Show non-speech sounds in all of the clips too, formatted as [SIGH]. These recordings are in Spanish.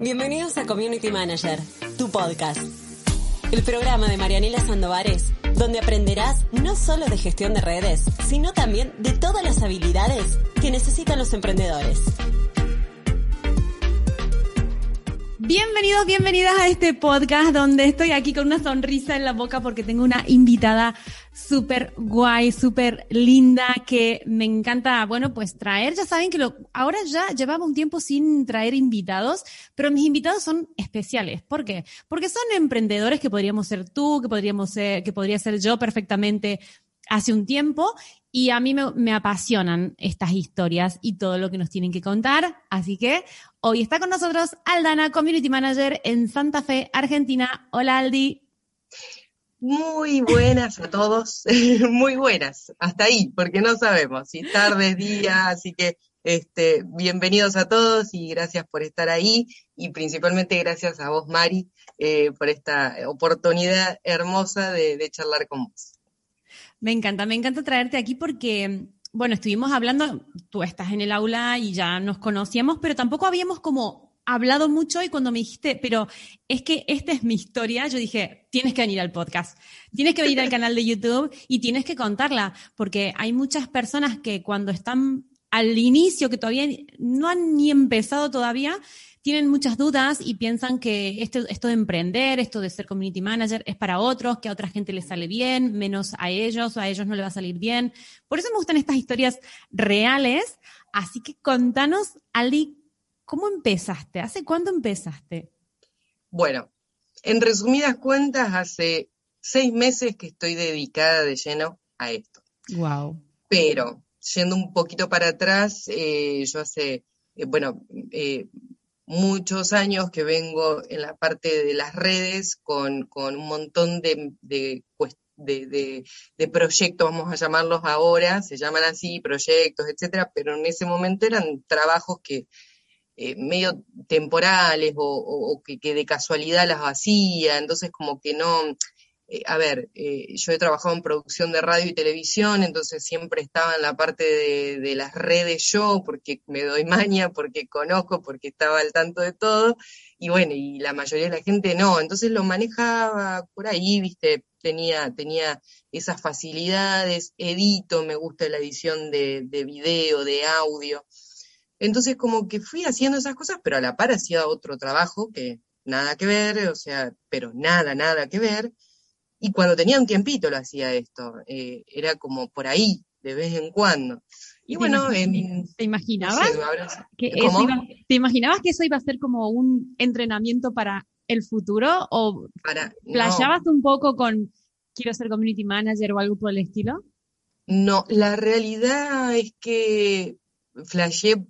Bienvenidos a Community Manager, tu podcast. El programa de Marianela Sandovares, donde aprenderás no solo de gestión de redes, sino también de todas las habilidades que necesitan los emprendedores. Bienvenidos, bienvenidas a este podcast donde estoy aquí con una sonrisa en la boca porque tengo una invitada súper guay, súper linda que me encanta, bueno, pues traer. Ya saben que lo, ahora ya llevaba un tiempo sin traer invitados, pero mis invitados son especiales. ¿Por qué? Porque son emprendedores que podríamos ser tú, que podríamos ser, que podría ser yo perfectamente hace un tiempo y a mí me, apasionan estas historias y todo lo que nos tienen que contar. Así que hoy está con nosotros Aldana, Community Manager en Santa Fe, Argentina. Hola Aldi. Muy buenas a todos, [LAUGHS] muy buenas, hasta ahí, porque no sabemos si tarde, día, así que este, bienvenidos a todos y gracias por estar ahí y principalmente gracias a vos, Mari, eh, por esta oportunidad hermosa de charlar con vos. Me encanta, me encanta traerte aquí porque, bueno, estuvimos hablando, tú estás en el aula y ya nos conocíamos, pero tampoco habíamos como hablado mucho y cuando me dijiste, pero es que esta es mi historia, yo dije, tienes que venir al podcast, tienes que venir al canal de YouTube y tienes que contarla, porque hay muchas personas que cuando están al inicio, que todavía no han ni empezado todavía, tienen muchas dudas y piensan que esto, esto de emprender, esto de ser community manager es para otros, que a otra gente les sale bien, menos a ellos o a ellos no les va a salir bien. Por eso me gustan estas historias reales. Así que contanos, Ali, ¿cómo empezaste? ¿Hace cuánto empezaste? Bueno, en resumidas cuentas, hace seis meses que estoy dedicada de lleno a esto. Wow. Pero, yendo un poquito para atrás, eh, yo hace, eh, bueno, eh, muchos años que vengo en la parte de las redes con, un montón de, de, de, proyectos, vamos a llamarlos ahora, se llaman así, proyectos, etcétera, pero en ese momento eran trabajos que eh, medio temporales o, que, de casualidad las hacía, entonces como que no, eh, a ver, eh, yo he trabajado en producción de radio y televisión, entonces siempre estaba en la parte de, las redes yo, porque me doy maña, porque conozco, porque estaba al tanto de todo, y bueno, y la mayoría de la gente no, entonces lo manejaba por ahí, viste, tenía, tenía esas facilidades, edito, me gusta la edición de, de video, de audio, entonces como que fui haciendo esas cosas, pero a la par hacía otro trabajo que nada que ver, o sea, pero nada, nada que ver, y cuando tenía un tiempito lo hacía esto, eh, era como por ahí, de vez en cuando. Y bueno, ¿te imaginabas? que eso iba, ¿Te imaginabas que eso iba a ser como un entrenamiento para el futuro? ¿O para, un poco con quiero ser community manager o algo por el estilo? No, la realidad es que flashé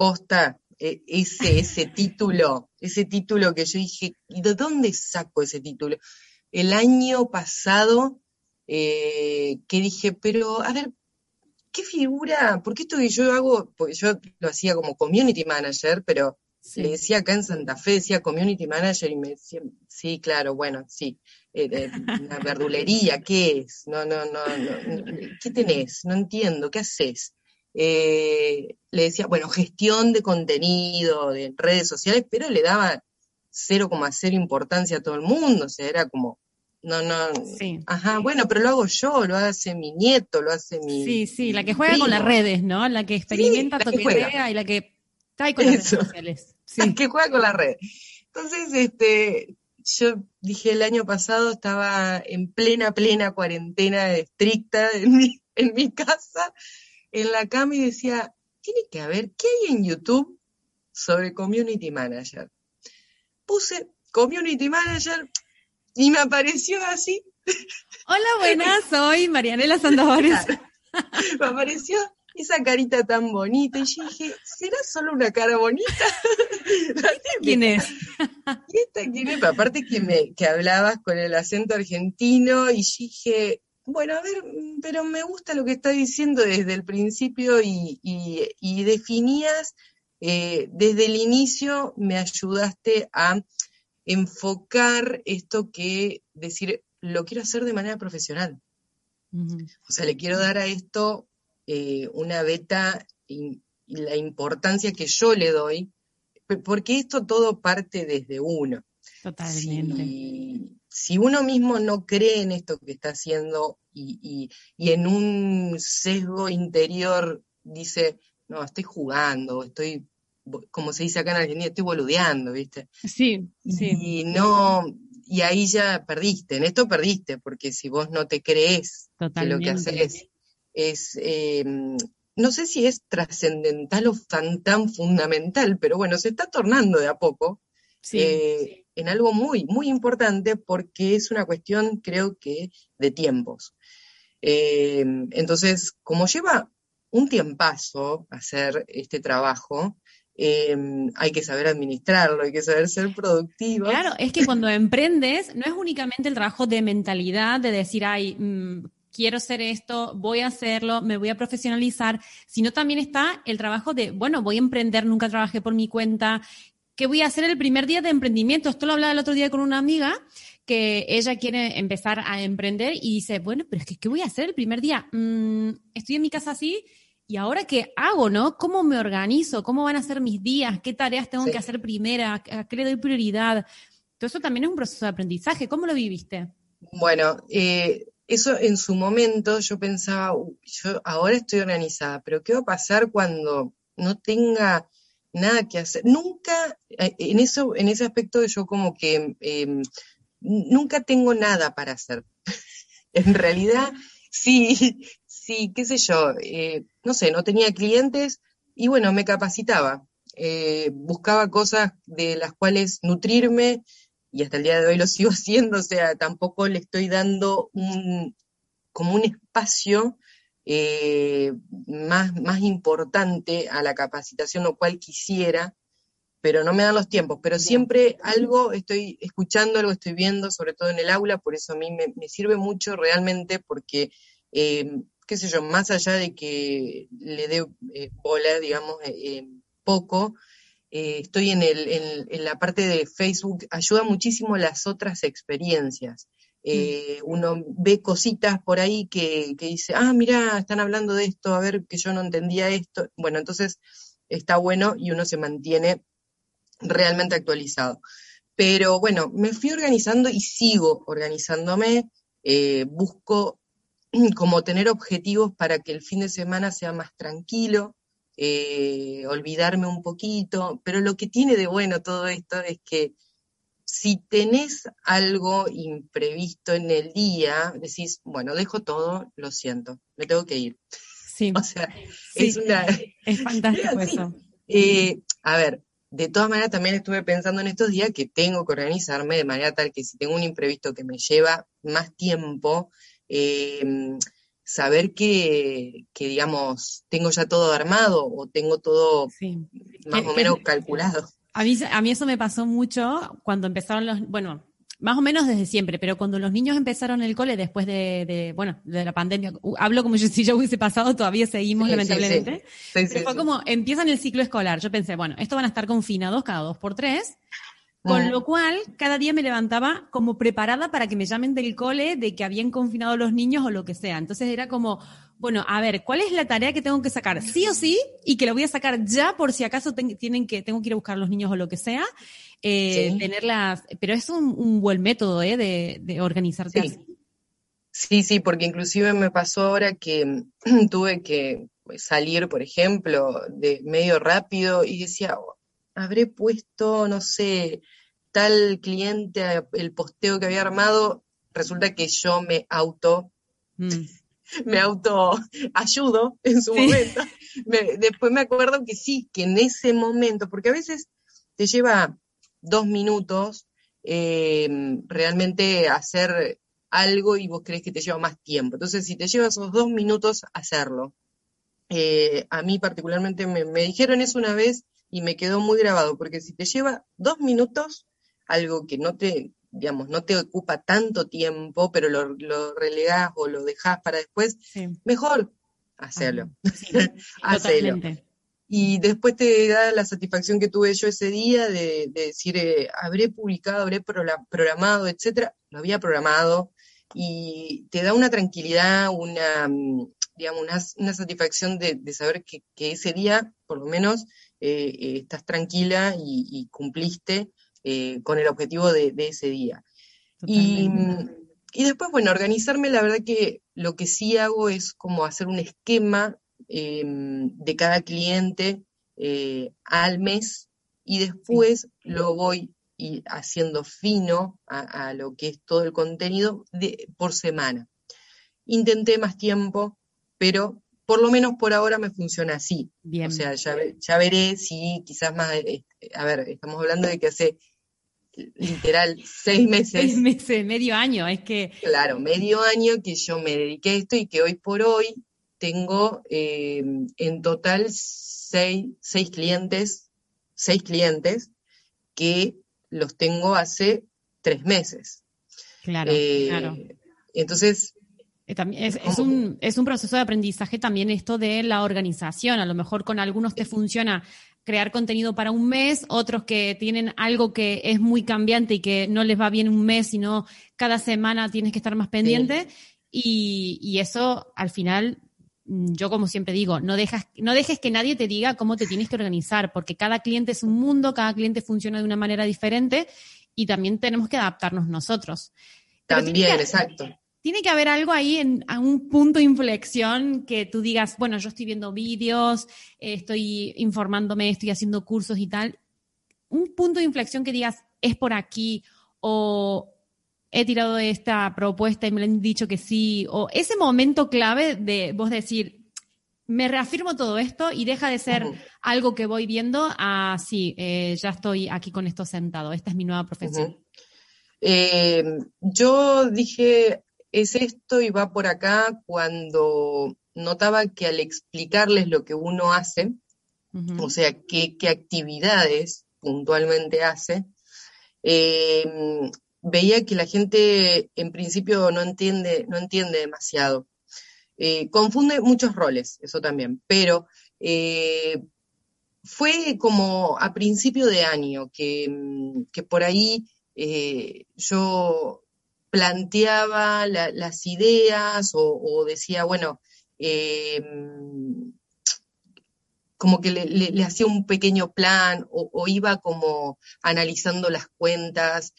posta eh, ese, ese título, ese título que yo dije, ¿y de dónde saco ese título? el año pasado eh, que dije, pero a ver, ¿qué figura? Porque esto que yo hago, porque yo lo hacía como community manager, pero le decía acá en Santa Fe, decía community manager y me decía, sí, claro, bueno, sí, eh, una verdulería, ¿qué es? No, no, no, no, ¿qué tenés? No entiendo, ¿qué haces? Eh, le decía, bueno, gestión de contenido, de redes sociales, pero le daba 0,0 importancia a todo el mundo, o sea, era como, no, no, sí. ajá, bueno, pero lo hago yo, lo hace mi nieto, lo hace mi... Sí, sí, la que juega con las redes, ¿no? La que experimenta, sí, y la que trae con las redes sociales. [LAUGHS] La que juega con las redes. Entonces, este, yo dije el año pasado estaba en plena, plena cuarentena estricta en mi, en mi casa, en la cama y decía, tiene que haber, ¿qué hay en YouTube sobre Community Manager? puse Community Manager y me apareció así. Hola, buenas, [LAUGHS] soy Marianela Sandoval. me apareció esa carita tan bonita y yo dije, ¿será solo una cara bonita? [LAUGHS] ¿Quién es? [LAUGHS] ¿Y esta quién es? Aparte que, me, que hablabas con el acento argentino y yo dije, bueno, a ver, pero me gusta lo que está diciendo desde el principio y, y definías eh, desde el inicio me ayudaste a enfocar esto que decir, lo quiero hacer de manera profesional. O sea, le quiero dar a esto eh, una beta y, la importancia que yo le doy porque esto todo parte desde uno. Totalmente. Si, uno mismo no cree en esto que está haciendo y, en un sesgo interior dice, no, estoy jugando, estoy, como se dice acá en Argentina, estoy boludeando, ¿viste? Sí, sí. Y no, y ahí ya perdiste, en esto perdiste, porque si vos no te crees que lo que haces es, eh, no sé si es trascendental o tan, tan fundamental, pero bueno, se está tornando de a poco eh, en algo muy, muy importante porque es una cuestión, creo que, de tiempos. Eh, entonces, como lleva un tiempazo hacer este trabajo, hay que saber administrarlo, hay que saber ser productivo. Claro, es que cuando emprendes no es únicamente el trabajo de mentalidad, de decir, ay, mm, quiero hacer esto, voy a hacerlo, me voy a profesionalizar, sino también está el trabajo de, bueno, voy a emprender, nunca trabajé por mi cuenta, ¿qué voy a hacer el primer día de emprendimiento? Esto lo hablaba el otro día con una amiga que ella quiere empezar a emprender y dice, bueno, pero es que, ¿qué voy a hacer el primer día? Mm, estoy en mi casa así, ¿y ahora qué hago, no? ¿Cómo me organizo? ¿Cómo van a ser mis días? ¿Qué tareas tengo que hacer primera? ¿A qué le doy prioridad? Todo eso también es un proceso de aprendizaje. ¿Cómo lo viviste? Bueno, eh, eso en su momento yo pensaba, yo ahora estoy organizada, pero ¿qué va a pasar cuando no tenga nada que hacer? Nunca, eh, en eso, en ese aspecto yo como que em, nunca tengo nada para hacer. [LAUGHS] en realidad, sí, sí, qué sé yo, eh, no sé, no tenía clientes y bueno, me capacitaba. Eh, buscaba cosas de las cuales nutrirme, y hasta el día de hoy lo [LAUGHS] sigo haciendo, o sea, tampoco le estoy dando un, como un espacio eh, más, más importante a la capacitación, lo cual quisiera, pero no me dan los tiempos, pero siempre algo estoy escuchando, algo estoy viendo, sobre todo en el aula, por eso a mí me, sirve mucho realmente porque, eh, qué sé yo, más allá de que le dé eh, bola, digamos, poco, estoy en, el, en, la parte de Facebook, ayuda muchísimo las otras experiencias. Eh, mm. Uno ve cositas por ahí que, dice, ah, mira, están hablando de esto, a ver que yo no entendía esto. Bueno, entonces está bueno y uno se mantiene realmente actualizado. Pero bueno, me fui organizando y sigo organizándome. Eh, busco [CLEARS THROAT] como tener objetivos para que el fin de semana sea más tranquilo, eh, olvidarme un poquito, pero lo que tiene de bueno todo esto es que si tenés algo imprevisto en el día, decís, bueno, dejo todo, lo siento, me tengo que ir. Sí. [LAUGHS] O sea, es una... Es [LAUGHS] fantástico eso. Eh, a ver, de todas maneras también estuve pensando en estos días que tengo que organizarme de manera tal que si tengo un imprevisto que me lleva más tiempo, eh, saber que, digamos, tengo ya todo armado o tengo todo más o menos calculado. A mí, a mí eso me pasó mucho cuando empezaron los, bueno, más o menos desde siempre, pero cuando los niños empezaron el cole después de, bueno, de la pandemia, hablo como [LAUGHS] si yo hubiese pasado, todavía seguimos lamentablemente, pero fue como empiezan el ciclo escolar. Yo pensé, bueno, esto van a estar confinados cada dos por tres, con mm. lo cual, cada día me levantaba como preparada para que me llamen del cole de que habían confinado los niños o lo que sea. Entonces era como, bueno, a ver, ¿cuál es la tarea que tengo que sacar? Sí o sí, y que lo voy a sacar ya por si acaso tienen que, tengo que ir a buscar a los niños o lo que sea. Eh, tenerlas, pero es un, buen método ¿eh? de, de organizarte sí. así. Sí, sí, porque inclusive me pasó ahora que [CLEARS THROAT] tuve que salir, por ejemplo, de medio rápido y decía, habré puesto, no sé, tal cliente, el posteo que había armado, resulta que yo me auto, mm. Me auto ayudo en su momento. después me acuerdo que sí, que en ese momento, porque a veces te lleva dos minutos em, realmente hacer algo y vos crees que te lleva más tiempo. Entonces, si te lleva esos dos minutos hacerlo, eh, a mí particularmente me, me, dijeron eso una vez y me quedó muy grabado, porque si te lleva dos minutos, algo que no te, digamos, no te ocupa tanto tiempo, pero lo, lo relegás o lo dejás para después, mejor hacerlo. [LAUGHS] hacerlo. Y después te da la satisfacción que tuve yo ese día de, decir, eh, habré publicado, habré programado, etcétera. Lo había programado y te da una tranquilidad, una, mm, digamos, una, satisfacción de, saber que, que, ese día, por lo menos, estás tranquila y, cumpliste con el objetivo de, ese día. Y, y, después, bueno, organizarme, la verdad que lo que sí hago es como hacer un esquema de cada cliente al mes y después lo voy haciendo fino a, lo que es todo el contenido de, por semana. Intenté más tiempo, pero por lo menos por ahora me funciona así. Bien. O sea, ya, veré si quizás más, eh, a ver, estamos hablando de que hace literal seis meses. Seis meses, medio año, es que. Claro, medio año que yo me dediqué a esto y que hoy por hoy tengo eh, en total seis, seis clientes seis clientes que los tengo hace tres meses. Claro, eh, claro. Entonces... Eh, es, es, un, es un proceso de aprendizaje también esto de la organización. A lo mejor con algunos te funciona crear contenido para un mes, otros que tienen algo que es muy cambiante y que no les va bien un mes, sino cada semana tienes que estar más pendiente. Y, y, eso al final Mm, yo como siempre digo, no, dejas, no dejes que nadie te diga cómo te tienes que organizar, porque cada cliente es un mundo, cada cliente funciona de una manera diferente y también tenemos que adaptarnos nosotros. también, exacto. Tiene que haber algo ahí en un punto de inflexión que tú digas, bueno, yo estoy viendo vídeos, eh, estoy informándome, estoy haciendo cursos y tal. Un punto de inflexión que digas, es por aquí o he tirado esta propuesta y me han dicho que sí, o ese momento clave de vos decir, me reafirmo todo esto y deja de ser algo que voy viendo a, sí, eh, ya estoy aquí con esto sentado, esta es mi nueva profesión. Eh, yo dije, es esto y va por acá cuando notaba que al explicarles lo que uno hace, o sea, qué, qué actividades puntualmente hace, eh, veía que la gente en principio no entiende, no entiende demasiado. Eh, confunde muchos roles, eso también, pero eh, fue como a principio de año que, mm, por ahí eh, yo planteaba las ideas o, decía, bueno, mm, como que le, hacía un pequeño plan o, o, iba como analizando las cuentas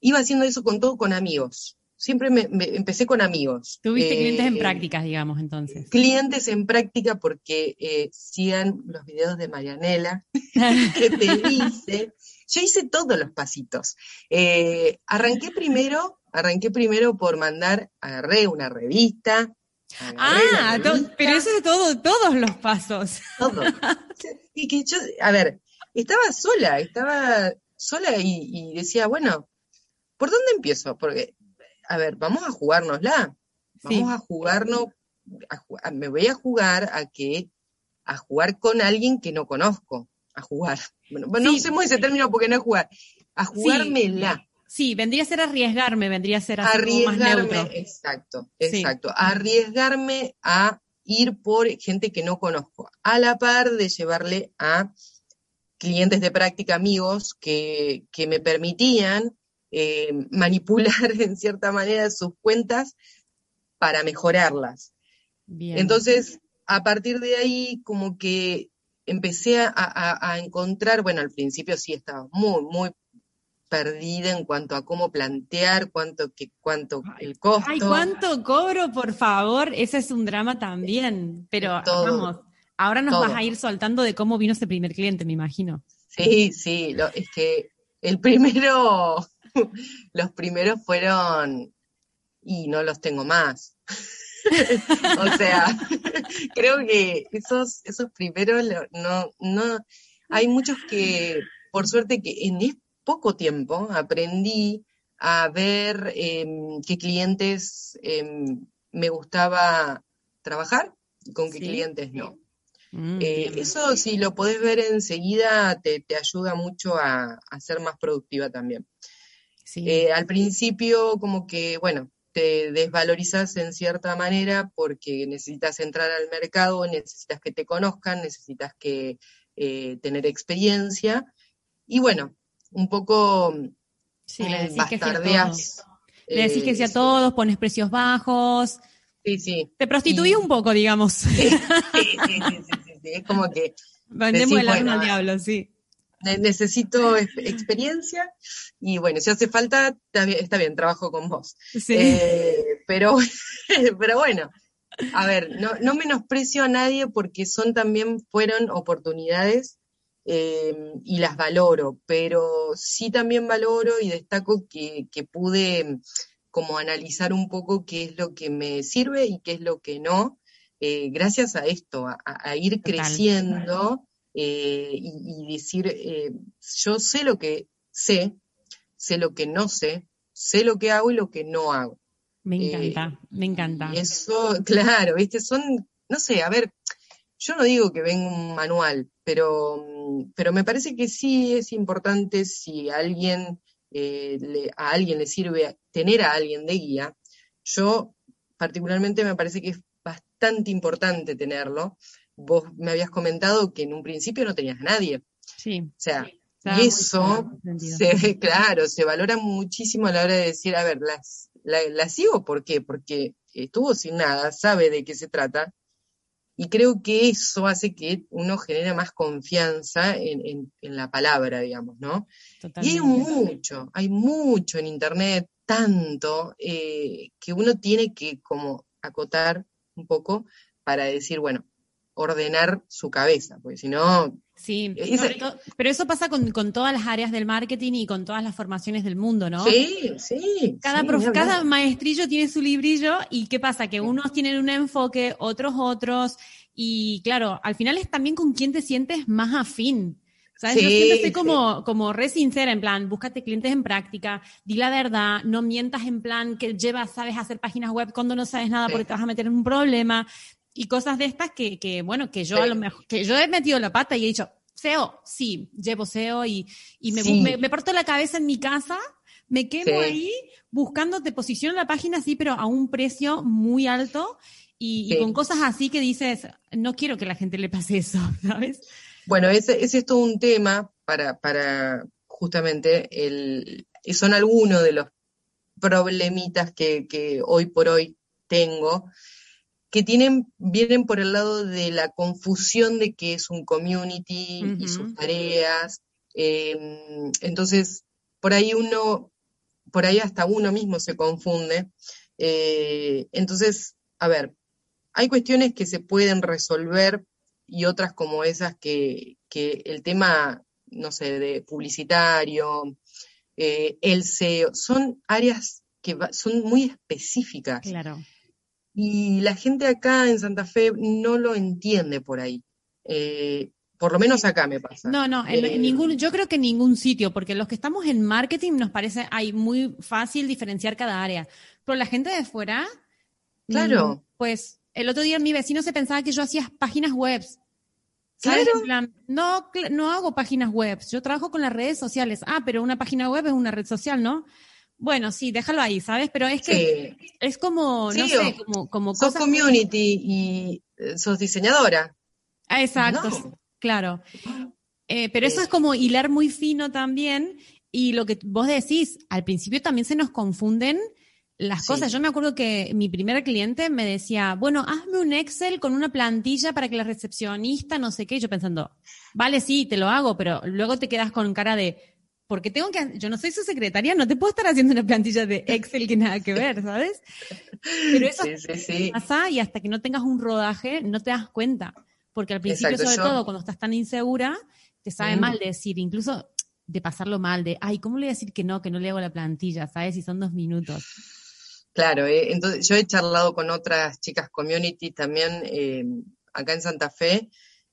iba haciendo eso con todo con amigos. Siempre me, empecé con amigos. Tuviste clientes en eh, prácticas, digamos, entonces. Clientes en práctica porque eh, sigan los videos de Marianela, [LAUGHS] que te dice. Yo hice todos los pasitos. Eh, arranqué primero, arranqué primero por mandar, agarré una revista, Ah, pero eso es todo, todos los pasos. Todo. Y que yo, a ver, estaba sola, estaba sola y decía, bueno, ¿Por dónde empiezo? Porque, a ver, vamos a jugárnosla. Vamos a jugarnos, me voy a jugar a que, a jugar con alguien que no conozco, a jugar. Bueno, no usemos ese término porque no es jugar, a jugármela. Sí, vendría a ser arriesgarme, vendría a ser arriesgarme, exacto, exacto, arriesgarme a ir por gente que no conozco, a la par de llevarle a clientes de práctica amigos que, que me permitían eh, [LAUGHS] manipular en cierta manera sus cuentas para mejorarlas. Entonces, a partir de ahí, como que empecé a, encontrar, bueno, al principio sí estaba muy, muy perdida en cuanto a cómo plantear, cuánto, que, cuánto el costo. Ay, cuánto cobro, por favor, ese es un drama también, pero vamos, ahora nos vas a ir soltando de cómo vino ese primer cliente, me imagino. Sí, sí, es que el [LAUGHS] primero los primeros fueron y no los tengo más. [LAUGHS] o sea, [LAUGHS] creo que esos, esos primeros no, no, hay muchos que, por suerte que en poco tiempo aprendí a ver em, qué clientes em, me gustaba trabajar y con qué clientes no. Mm, eh, eso si lo podés ver enseguida te, te ayuda mucho a, a, ser más productiva también. Eh, al principio como que, bueno, te desvalorizas en cierta manera porque necesitas entrar al mercado, necesitas que te conozcan, necesitas que eh, tener experiencia. Y bueno, un poco sí, le decís que Le decís que sí a eh, todos, pones precios bajos. Sí, sí. Te prostituís un poco, digamos. Sí, sí, sí, sí, Es como que Vendemos el alma al diablo, sí. Necesito experiencia y bueno, si hace falta, está bien, trabajo con vos. Eh, pero, [LAUGHS] pero bueno, a ver, no, no menosprecio a nadie porque son también, fueron oportunidades eh, y las valoro, pero sí también valoro y destaco que, que pude como analizar un poco qué es lo que me sirve y qué es lo que no, eh, gracias a esto, a, ir creciendo eh, y, decir, eh, yo sé lo que sé, sé lo que no sé, sé lo que hago y lo que no hago. Me encanta, me encanta. Y eso, [LAUGHS] claro, viste, son, no sé, a ver, yo no digo que venga un manual, pero, pero me parece que sí es importante si alguien a alguien le sirve tener a alguien de guía, yo particularmente me parece que es bastante importante tenerlo. Vos me habías comentado que en un principio no tenías a nadie. Sí. O sea, y eso, se, claro, se valora muchísimo a la hora de decir, a ver, las, la, sigo, ¿por qué? Porque estuvo sin nada, sabe de qué se trata, y creo que eso hace que uno genere más confianza en, la palabra, digamos, ¿no? Y hay mucho, hay mucho en Internet, tanto, eh, que uno tiene que como acotar un poco para decir, bueno, ordenar su cabeza, porque si no... Sí, pero eso pasa con, todas las áreas del marketing y con todas las formaciones del mundo, ¿no? Sí, sí. Cada, cada maestrillo tiene su librillo y ¿qué pasa? Que unos tienen un enfoque, otros otros, y claro, al final es también con quién te sientes más afín. ¿Sabes? Yo siempre estoy como, como re sincera, en plan, búscate clientes en práctica, di la verdad, no mientas en plan que llevas, sabes hacer páginas web cuando no sabes nada porque te vas a meter en un problema y cosas de estas que, que bueno, que yo a lo mejor, que yo he metido la pata y he dicho, SEO, sí, llevo SEO y, y me, me, parto la cabeza en mi casa, me quemo ahí buscando, te posiciono la página, sí, pero a un precio muy alto y, y, con cosas así que dices, no quiero que la gente le pase eso, [LAUGHS] ¿sabes? Bueno, ese, es todo un tema para, para justamente el, son algunos de los problemitas que, hoy por hoy tengo, que tienen, vienen por el lado de la confusión de qué es un community y sus tareas. Em, entonces, por ahí uno, por ahí hasta uno mismo se confunde. Eh, entonces, a ver, hay cuestiones que se pueden resolver y otras como esas que, el tema, no sé, de publicitario, eh, el SEO, son áreas que son muy específicas. Claro. Y la gente acá en Santa Fe no lo entiende por ahí. Eh, por lo menos acá me pasa. No, no, en, eh, ningún, yo creo que en ningún sitio, porque los que estamos en marketing nos parece hay muy fácil diferenciar cada área. Pero la gente de fuera, claro. Mm, pues el otro día mi vecino se pensaba que yo hacía páginas web. Claro. no, no hago páginas web, yo trabajo con las redes sociales. Ah, pero una página web es una red social, ¿no? Bueno, sí, déjalo ahí, ¿sabes? Pero es que es como, no sé, como, como sos community y eh, sos diseñadora. Ah, exacto, claro. Eh, pero eso es como hilar muy fino también. Y lo que vos decís, al principio también se nos confunden las cosas. Yo me acuerdo que mi primer cliente me decía, bueno, hazme un Excel con una plantilla para que la recepcionista, no sé qué. yo pensando, vale, sí, te lo hago, pero luego te quedas con cara de, porque tengo que, yo no soy su secretaria, no te puedo estar haciendo una plantilla de Excel que nada que ver, ¿sabes? Pero eso pasa y hasta que no tengas un rodaje no te das cuenta. Porque al principio, sobre todo, cuando estás tan insegura, te sabe mal decir, incluso de pasarlo mal, de, ay, ¿cómo le voy a decir que no, que no le hago la plantilla, ¿sabes? Si son dos minutos. Claro, eh, entonces yo he charlado con otras chicas community también eh, acá en Santa Fe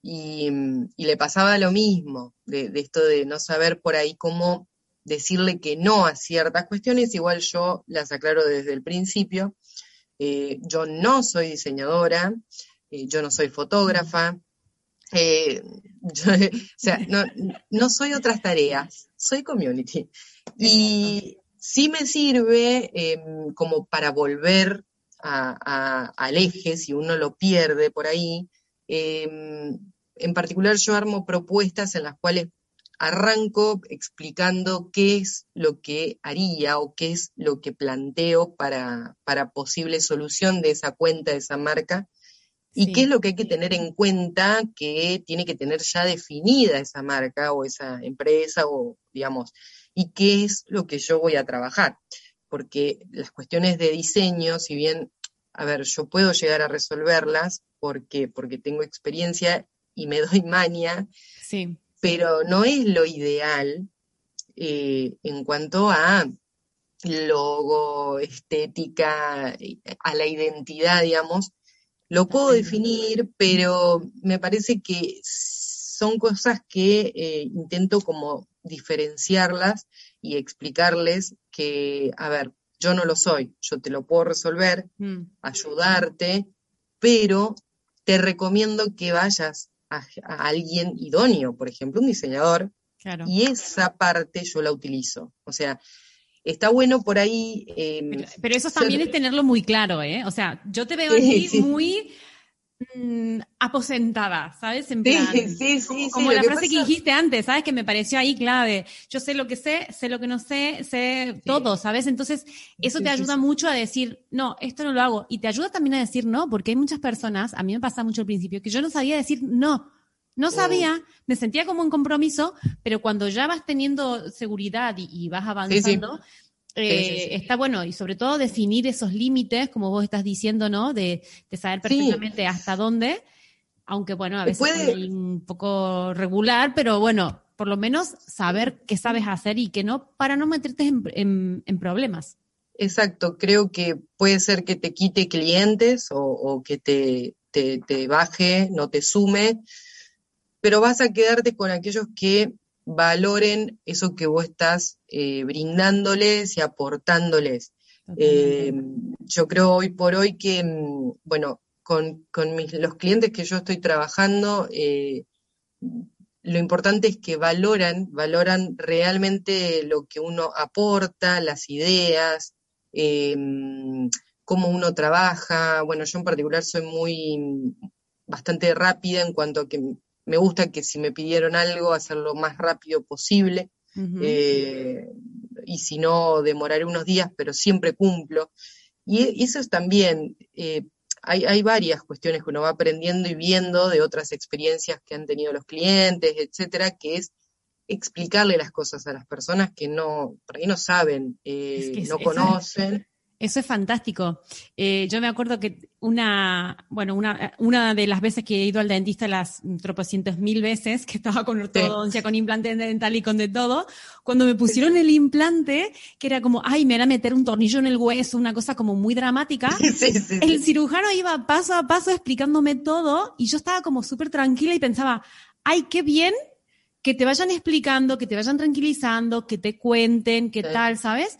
y, le pasaba lo mismo, de, esto de no saber por ahí cómo decirle que no a ciertas cuestiones, igual yo las aclaro desde el principio. Eh, yo no soy diseñadora, yo no soy fotógrafa, [LAUGHS] o sea, no, no, soy otras tareas, soy community. Y, sí me sirve como para volver al eje, si uno lo pierde por ahí. En particular yo armo propuestas en las cuales arranco explicando qué es lo que haría o qué es lo que planteo para, para posible solución de esa cuenta, de esa marca. ¿Y qué es lo que hay que tener en cuenta que tiene que tener ya definida esa marca o esa empresa o, digamos, y qué es lo que yo voy a trabajar? Porque las cuestiones de diseño, si bien, a ver, yo puedo llegar a resolverlas porque, porque tengo experiencia y me [LAUGHS] doy maña, sí. pero no es lo ideal eh, en cuanto a logo, estética, a la identidad, digamos, lo puedo definir, pero me parece que son cosas que eh, intento como diferenciarlas y explicarles que, a ver, yo no lo soy, yo te lo puedo resolver, mm. ayudarte, pero te recomiendo que vayas a, alguien idóneo, por ejemplo, un diseñador, y esa parte yo la utilizo. O sea, está bueno por ahí. Em, pero, eso también es tenerlo muy claro, ¿eh? O sea, yo te veo aquí [LAUGHS] muy aposentada, ¿sabes? En plan, sí, sí, como la frase que dijiste antes, ¿sabes? Que me pareció ahí clave. Yo sé lo que sé, sé lo que no sé, sé todo, ¿sabes? Entonces, eso te ayuda mucho a decir, no, esto no lo hago. Y te ayuda también a decir no, porque hay muchas personas, a mí me pasa mucho al principio, que yo no sabía decir no. No sabía, me sentía como un compromiso, pero cuando ya vas teniendo seguridad y, vas avanzando, eh, está bueno, y sobre todo definir esos límites, como vos estás diciendo, ¿no? De, saber perfectamente hasta dónde, aunque bueno, a veces es un poco regular, pero bueno, por lo menos saber qué sabes hacer y qué no, para no meterte en, problemas. Exacto, creo que puede ser que te quite clientes o, que te, te baje, no te sume, pero vas a quedarte con aquellos que valoren eso que vos estás eh, brindándoles y aportándoles. Eh, yo creo hoy por hoy que, mm, bueno, con, los clientes que yo estoy trabajando, eh, lo importante es que valoran, valoran realmente lo que uno aporta, las ideas, cómo uno trabaja. Bueno, yo en particular soy muy bastante rápida en cuanto a que me gusta que si me pidieron algo, hacerlo más rápido posible. Eh, y si no, demoraré unos días, pero siempre cumplo. Y eso es también, eh, hay, hay, varias cuestiones que uno va aprendiendo y viendo de otras experiencias que han tenido los clientes, etcétera, que es explicarle las cosas a las personas que no, por ahí no saben, eh, no conocen. Eso es fantástico. Eh, yo me acuerdo que una, bueno, una, una de las veces que he ido al dentista, las tropocientos mil veces, que estaba con ortodoncia, con implante dental y con de todo, cuando me pusieron el implante, que era como, ay, me van a meter un tornillo en el hueso, una cosa como muy dramática, [LAUGHS] el cirujano iba paso a paso explicándome todo y yo estaba como súper tranquila y pensaba, ay, qué bien que te vayan explicando, que te vayan tranquilizando, que te cuenten, qué tal, ¿sabes?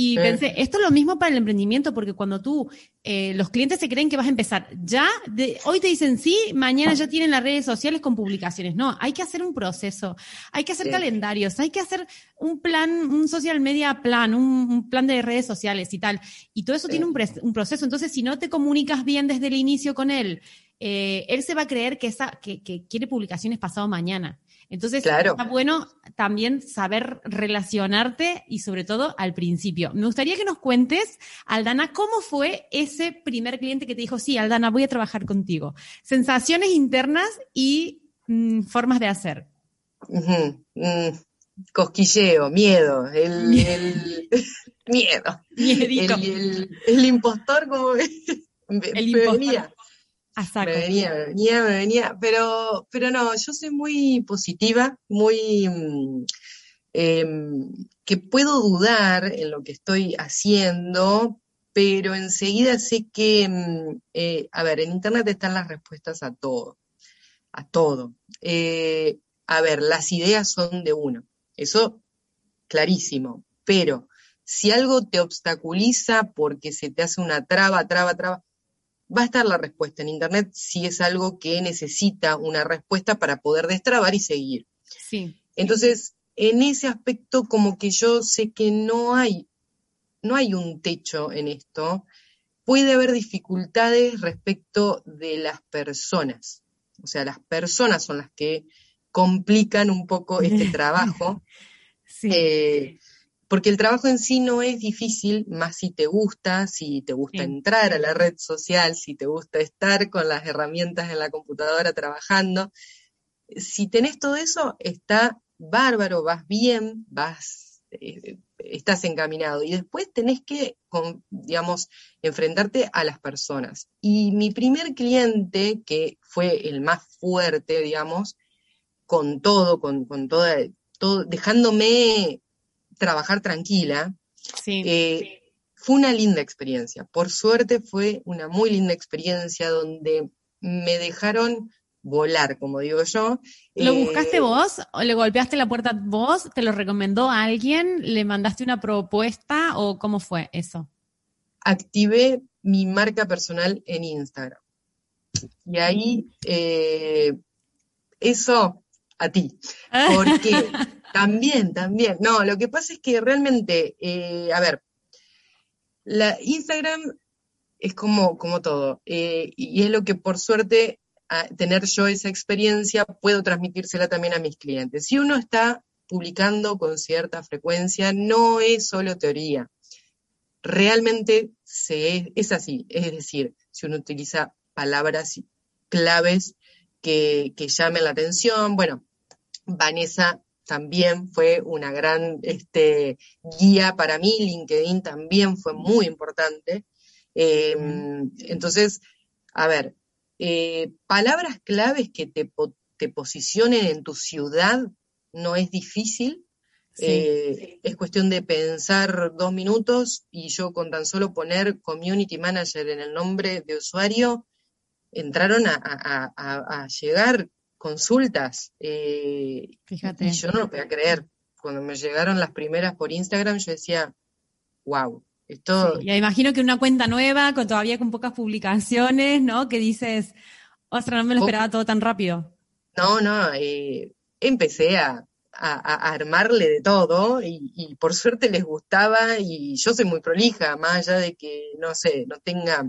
Y pensé, esto es lo mismo para el emprendimiento, porque cuando tú, eh, los clientes se creen que vas a empezar ya, de, hoy te dicen sí, mañana ya tienen las redes sociales con publicaciones. No, hay que hacer un proceso, hay que hacer calendarios, hay que hacer un plan, un social media plan, un, plan de redes sociales y tal. Y todo eso tiene un, un, proceso. Entonces, si no te comunicas bien desde el inicio con él, eh, él se va a creer que, esa, que, que quiere publicaciones pasado mañana. Entonces, está bueno también saber relacionarte y sobre todo al principio. Me gustaría que nos cuentes, Aldana, cómo fue ese primer cliente que te dijo, sí, Aldana, voy a trabajar contigo. Sensaciones internas y mm, formas de hacer. Mm, cosquilleo, miedo, el, [LAUGHS] [LAUGHS] miedo. El, el, impostor como [LAUGHS] el impostor. Me venía, me venía, me venía, pero, pero no, yo soy muy positiva, muy mm, em, que puedo dudar en lo que estoy haciendo, pero enseguida sé que, mm, eh, a ver, en Internet están las respuestas a todo, a todo. Eh, a ver, las ideas son de uno, eso clarísimo, pero si algo te obstaculiza porque se te hace una traba, traba, traba, va a estar la respuesta en Internet si es algo que necesita una respuesta para poder destrabar y seguir. Sí. Entonces, en ese aspecto, como que yo sé que no hay, no hay un techo en esto. Puede haber dificultades respecto de las personas. O sea, las personas son las que complican un poco este [LAUGHS] trabajo. Sí. Eh, porque el trabajo en sí no es difícil, más si te gusta, si te gusta entrar a la red social, si te gusta estar con las herramientas en la computadora trabajando. Si tenés todo eso, está bárbaro, vas bien, vas, eh, estás encaminado. Y después tenés que, digamos, enfrentarte a las personas. Y mi primer cliente, que fue el más fuerte, digamos, con todo, con, con toda, todo, dejándome trabajar tranquila, eh, fue una linda experiencia. Por suerte fue una muy linda experiencia donde me dejaron volar, como digo yo. ¿Lo eh, buscaste vos? ¿O le golpeaste la puerta vos? ¿Te lo recomendó alguien? ¿Le mandaste una propuesta o cómo fue eso? Activé mi marca personal en Instagram. Y ahí, eh, eso a ti. [LAUGHS] Porque también, también. No, lo que pasa es que realmente, eh, a ver, la Instagram es como, como todo. y es lo que por suerte tener yo esa experiencia, puedo transmitírsela también a mis clientes. Si uno está publicando con cierta frecuencia, no es solo teoría. Realmente se, es así. Es decir, si uno utiliza palabras claves que, llamen la atención, bueno, Vanessa también fue una gran este, guía para mí, LinkedIn también fue muy importante. Em, entonces, a ver, eh, palabras claves que te, te, posicionen en tu ciudad no es difícil. Eh, es cuestión de pensar dos minutos y yo con tan solo poner community manager en el nombre de usuario, entraron a, llegar consultas. Eh, Fíjate. Y yo no lo podía creer. Cuando me llegaron las primeras por Instagram, yo decía, wow, esto... ya imagino que una cuenta nueva, con todavía con pocas publicaciones, ¿no? Que dices, ostras, no me lo esperaba todo tan rápido. No, no, eh, empecé a, armarle de todo y, por suerte les gustaba y yo soy muy prolija, más allá de que, no sé, no tenga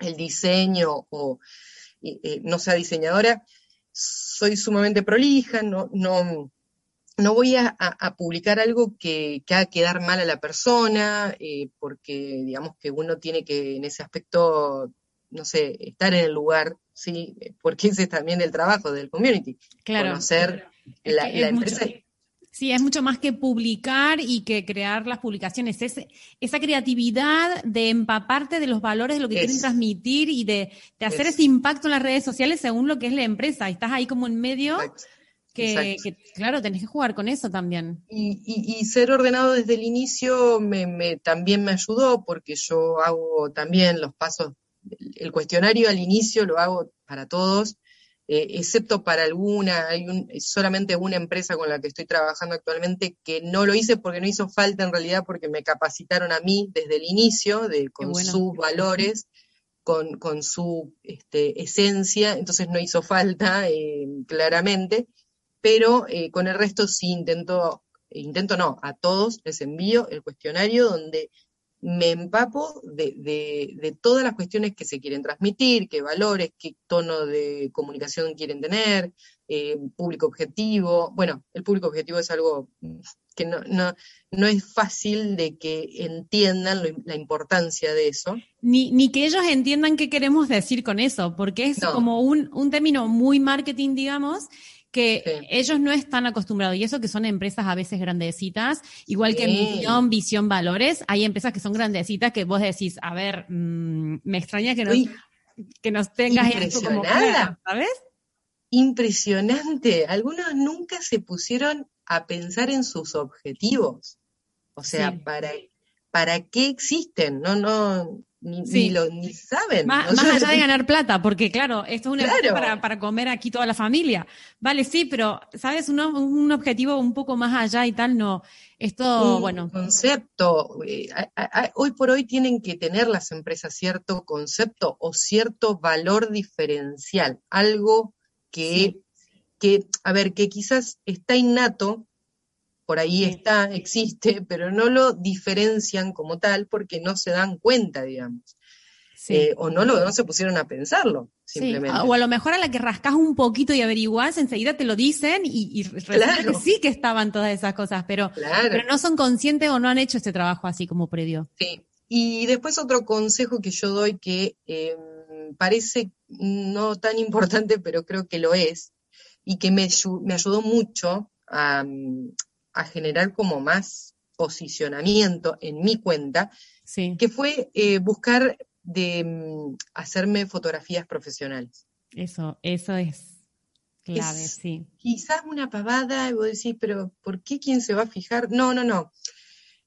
el diseño o eh, no sea diseñadora, soy sumamente prolija, no, no, no voy a, publicar algo que, que, haga quedar mal a la persona, eh, porque digamos que uno tiene que en ese aspecto, no sé, estar en el lugar, ¿sí? Porque ese es también el trabajo del community. Claro. Conocer la, empresa. Sí, es mucho más que publicar y que crear las publicaciones. Es esa creatividad de empaparte de los valores de lo que quieren transmitir y de, hacer ese impacto en las redes sociales según lo que es la empresa. Y estás ahí como en medio. Que, claro, tenés que jugar con eso también. Y, ser ordenado desde el inicio me, también me ayudó porque yo hago también los pasos, el cuestionario al inicio lo hago para todos, eh, excepto para alguna, hay un, solamente una empresa con la que estoy trabajando actualmente que no lo hice porque no hizo falta en realidad porque me capacitaron a mí desde el inicio de, con sus valores. Con, con, su este, esencia, entonces no hizo falta, eh, claramente pero eh, con el resto sí intento, intento no, a todos les envío el cuestionario donde me empapo de, todas las cuestiones que se quieren transmitir, qué valores, qué tono de comunicación quieren tener, eh, público objetivo. Bueno, el público objetivo es algo que no, no, es fácil de que entiendan la importancia de eso. Ni, ni, que ellos entiendan qué queremos decir con eso, porque es como un, un término muy marketing, digamos, que ellos no están acostumbrados, y eso que son empresas a veces grandecitas, igual que Misión, Visión, Valores, hay empresas que son grandecitas que vos decís, a ver, mm, me extraña que nos, que nos tengas esto como ¿sabes? Impresionante. Algunos nunca se pusieron a pensar en sus objetivos. O sea, para, ¿para qué existen? No, no, ni, lo, ni saben. Más, allá de ganar plata, porque claro, esto es un para, para, comer aquí toda la familia. Vale, sí, pero, ¿sabes? Un, un objetivo un poco más allá y tal, no. Esto, un bueno. concepto. Eh, hoy por hoy tienen que tener las empresas cierto concepto o cierto valor diferencial. Algo que, que a ver, que quizás está innato por ahí está, existe, pero no lo diferencian como tal porque no se dan cuenta, digamos. Eh, o no, lo, no se pusieron a pensarlo, simplemente. O a lo mejor a la que rascas un poquito y averiguás, enseguida te lo dicen y, y que sí que estaban todas esas cosas, pero, pero no son conscientes o no han hecho este trabajo así como previo. Sí. Y después otro consejo que yo doy que em, parece no tan importante, pero creo que lo es, y que me, me ayudó mucho a, a generar como más posicionamiento en mi cuenta, sí. que fue eh, buscar de mm, hacerme fotografías profesionales. Eso, eso es clave, sí. Quizás una pavada, y vos decís, pero ¿por qué quién se va a fijar? No, no, no.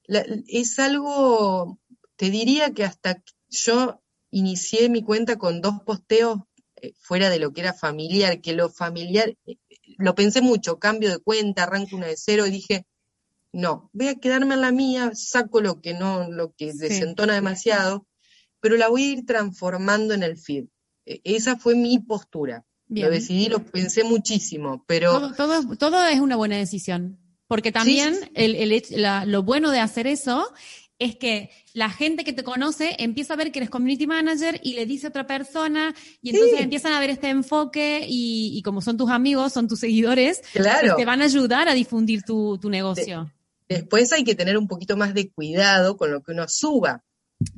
es algo, te diría que hasta yo inicié mi cuenta con dos posteos eh, fuera de lo que era familiar, que lo familiar, eh, lo pensé mucho, cambio de cuenta, arranco una de cero y dije, no, voy a quedarme en la mía, saco lo que no, lo que desentona demasiado, pero la voy a ir transformando en el feed. E, esa fue mi postura. Lo decidí, lo pensé muchísimo, pero... Todo, todo, es una buena decisión, porque también El, el, lo bueno de hacer eso es que la gente que te conoce empieza a ver que eres community manager y le dice a otra persona y entonces empiezan a ver este enfoque y, como son tus amigos, son tus seguidores, pues claro. te van a ayudar a difundir tu, tu negocio. después hay que tener un poquito más de cuidado con lo que uno suba,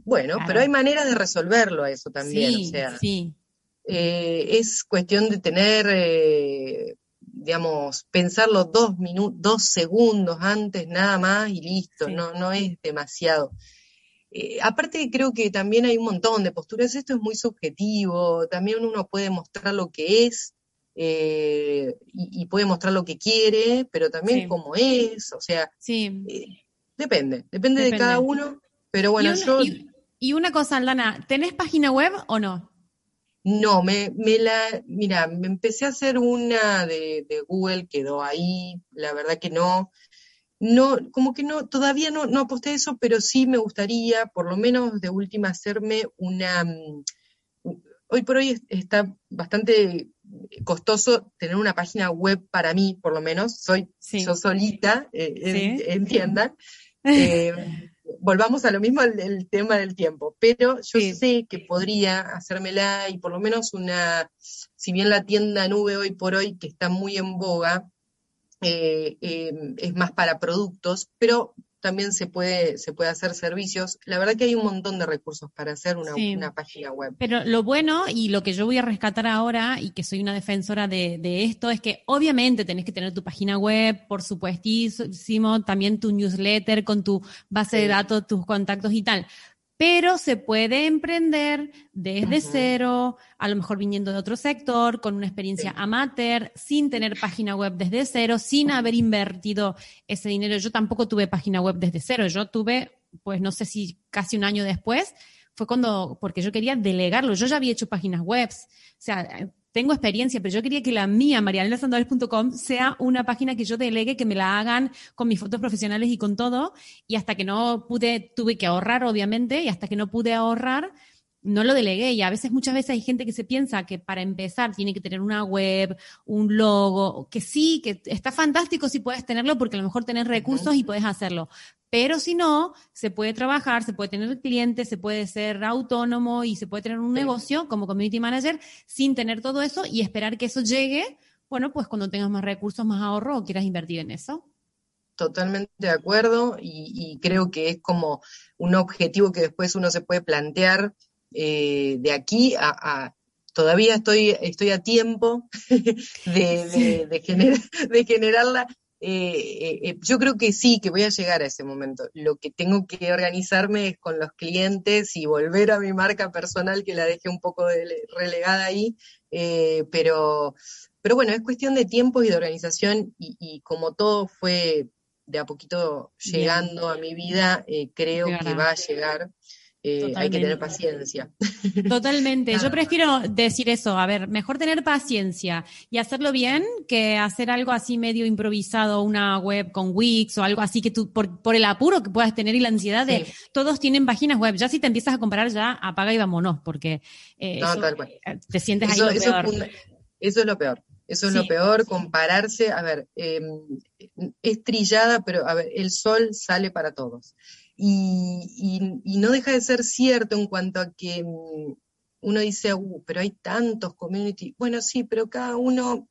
bueno, pero hay maneras de resolverlo eso también. o sea, sí. Eh, es cuestión de tener, eh, digamos, pensarlo dos minutos, dos segundos antes, nada más y listo. No, no es demasiado. Eh, aparte creo que también hay un montón de posturas. Esto es muy subjetivo. También uno puede mostrar lo que es. y, puede mostrar lo que quiere, pero también cómo es, o sea, depende, depende, de cada uno pero bueno, y una, yo... Y, una cosa, Aldana, ¿tenés página web o no? No, me, me la, mira, me empecé a hacer una de, Google, quedó ahí, la verdad que no, no, como que no, todavía no, no aposté eso, pero sí me gustaría, por lo menos de última, hacerme una, mm, hoy por hoy está bastante costoso tener una página web para mí, por lo menos, soy yo solita, eh, entiendan. [LAUGHS] Eh, volvamos a lo mismo el, tema del tiempo, pero yo sé que podría hacérmela y por lo menos una, si bien la tienda nube hoy por hoy, que está muy en boga, eh, eh, es más para productos, pero también se puede, se puede hacer servicios. La verdad que hay un montón de recursos para hacer una, página web. Pero lo bueno y lo que yo voy a rescatar ahora, y que soy una defensora de, de esto, es que obviamente tenés que tener tu página web, por supuestísimo, también tu newsletter con tu base de datos, tus contactos y tal pero se puede emprender desde cero, a lo mejor viniendo de otro sector, con una experiencia amateur, sin tener página web desde cero, sin haber invertido ese dinero. Yo tampoco tuve página web desde cero, yo tuve, pues no sé si casi un año después, fue cuando, porque yo quería delegarlo, yo ya había hecho páginas web, o sea, tengo experiencia, pero yo quería que la mía, marianelasandales.com, sea una página que yo delegue, que me la hagan con mis fotos profesionales y con todo. Y hasta que no pude, tuve que ahorrar, obviamente, y hasta que no pude ahorrar, no lo delegué. Y a veces, muchas veces hay gente que se piensa que para empezar tiene que tener una web, un logo, que sí, que está fantástico si puedes tenerlo porque a lo mejor tenés recursos y puedes hacerlo. Pero si no, se puede trabajar, se puede tener clientes, se puede ser autónomo y se puede tener un negocio como community manager sin tener todo eso y esperar que eso llegue, bueno, pues cuando tengas más recursos, más ahorro o quieras invertir en eso totalmente de acuerdo y, creo que es como un objetivo que después uno se puede plantear eh, de aquí a, todavía estoy, estoy a tiempo [LAUGHS] de, de, generarla. Eh, eh, yo creo que sí, que voy a llegar a ese momento. Lo que tengo que organizarme es con los clientes y volver a mi marca personal, que la dejé un poco relegada ahí, pero, pero bueno, es cuestión de tiempo y de organización y, como todo fue de a poquito llegando a mi vida, creo que va a llegar. Eh, hay que tener paciencia. Totalmente. Yo prefiero decir eso, a ver, mejor tener paciencia y hacerlo bien que hacer algo así medio improvisado, una web con Wix o algo así que tú, por, por el apuro que puedas tener y la ansiedad de todos tienen páginas web. Ya si te empiezas a comparar, ya apaga y vámonos, porque eh, te sientes ahí eso, es lo peor. Eso es lo peor, compararse. A ver, em, es trillada, pero a ver, el sol sale para todos. Y, no deja de ser cierto en cuanto a que mm, uno dice, uh, pero hay tantos community. Bueno, sí, pero cada uno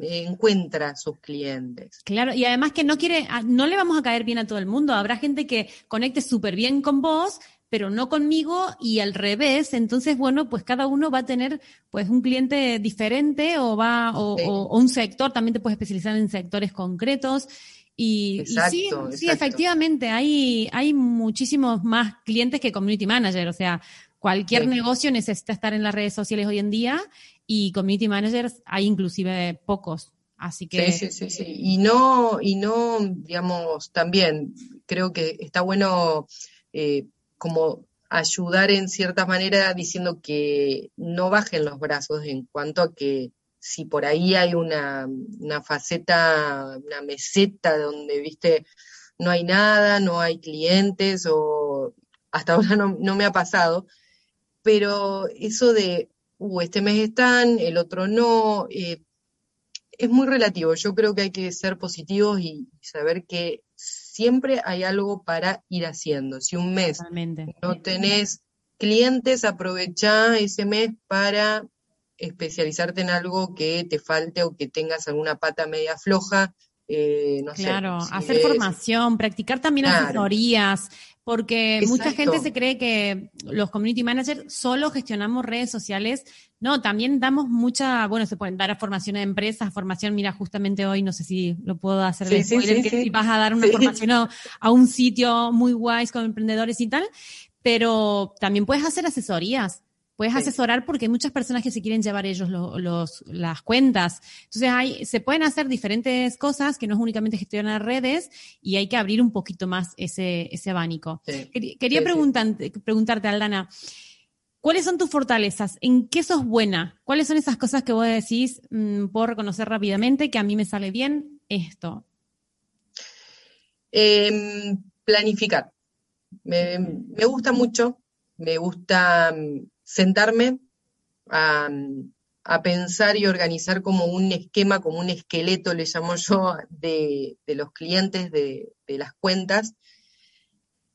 encuentra sus clientes. Claro, y además que no quiere, ah, no le vamos a caer bien a todo el mundo. Habrá gente que conecte súper bien con vos, pero no conmigo y al revés. Entonces, bueno, pues cada uno va a tener pues un cliente diferente o va, o, un sector, también te puedes especializar en sectores concretos. Y, sí, sí, efectivamente, hay, hay muchísimos más clientes que community manager. O sea, cualquier negocio necesita estar en las redes sociales hoy en día y community managers hay inclusive pocos. Así que. Sí, sí, sí, sí. Y no, y no, digamos, también creo que está bueno eh, como ayudar en cierta manera diciendo que no bajen los brazos en cuanto a que si por ahí hay una, faceta, una meseta donde, viste, no hay nada, no hay clientes o hasta [LAUGHS] ahora no me ha pasado, pero eso de uh, este mes están, el otro no, eh, es muy relativo. Yo creo que hay que ser positivos y saber que siempre hay algo para ir haciendo. Si un mes no tenés clientes, aprovecha ese mes para especializarte en algo que te falte o que tengas alguna pata media floja. Eh, no claro, hacer formación, practicar también asesorías, porque mucha gente se cree que los community managers solo gestionamos redes sociales. No, también damos mucha, bueno, se pueden dar a formación a empresas, formación, mira, justamente hoy, no sé si lo puedo hacer de spoiler, que vas a dar una formación a, un sitio muy guay con emprendedores y tal, pero también puedes hacer asesorías. Puedes asesorar porque hay muchas personas que se quieren llevar ellos los, las cuentas. Entonces hay, se pueden hacer diferentes cosas que no es únicamente gestionar redes y hay que abrir un poquito más ese, ese abanico. Quería preguntarte, Aldana, ¿cuáles son tus fortalezas? ¿En qué sos buena? ¿Cuáles son esas cosas que vos decís, mm, puedo reconocer rápidamente que a mí me sale bien esto? Em, planificar. Me, me gusta mucho, me gusta mm, sentarme a, pensar y organizar como un esquema, como un esqueleto, le llamo yo, de, los clientes, de, las cuentas,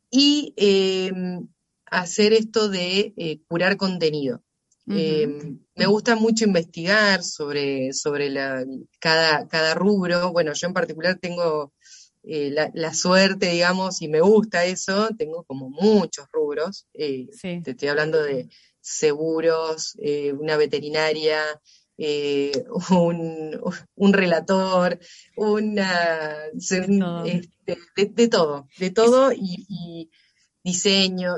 y em, hacer esto de eh, curar contenido. Em, me gusta mucho investigar sobre, sobre cada, cada rubro. Bueno, yo en particular tengo eh, la, suerte, digamos, y me gusta eso, tengo como muchos rubros. Eh, te estoy hablando de seguros, eh, una veterinaria, eh, [LAUGHS] un, relator, una, este, de, todo, de todo y, diseño.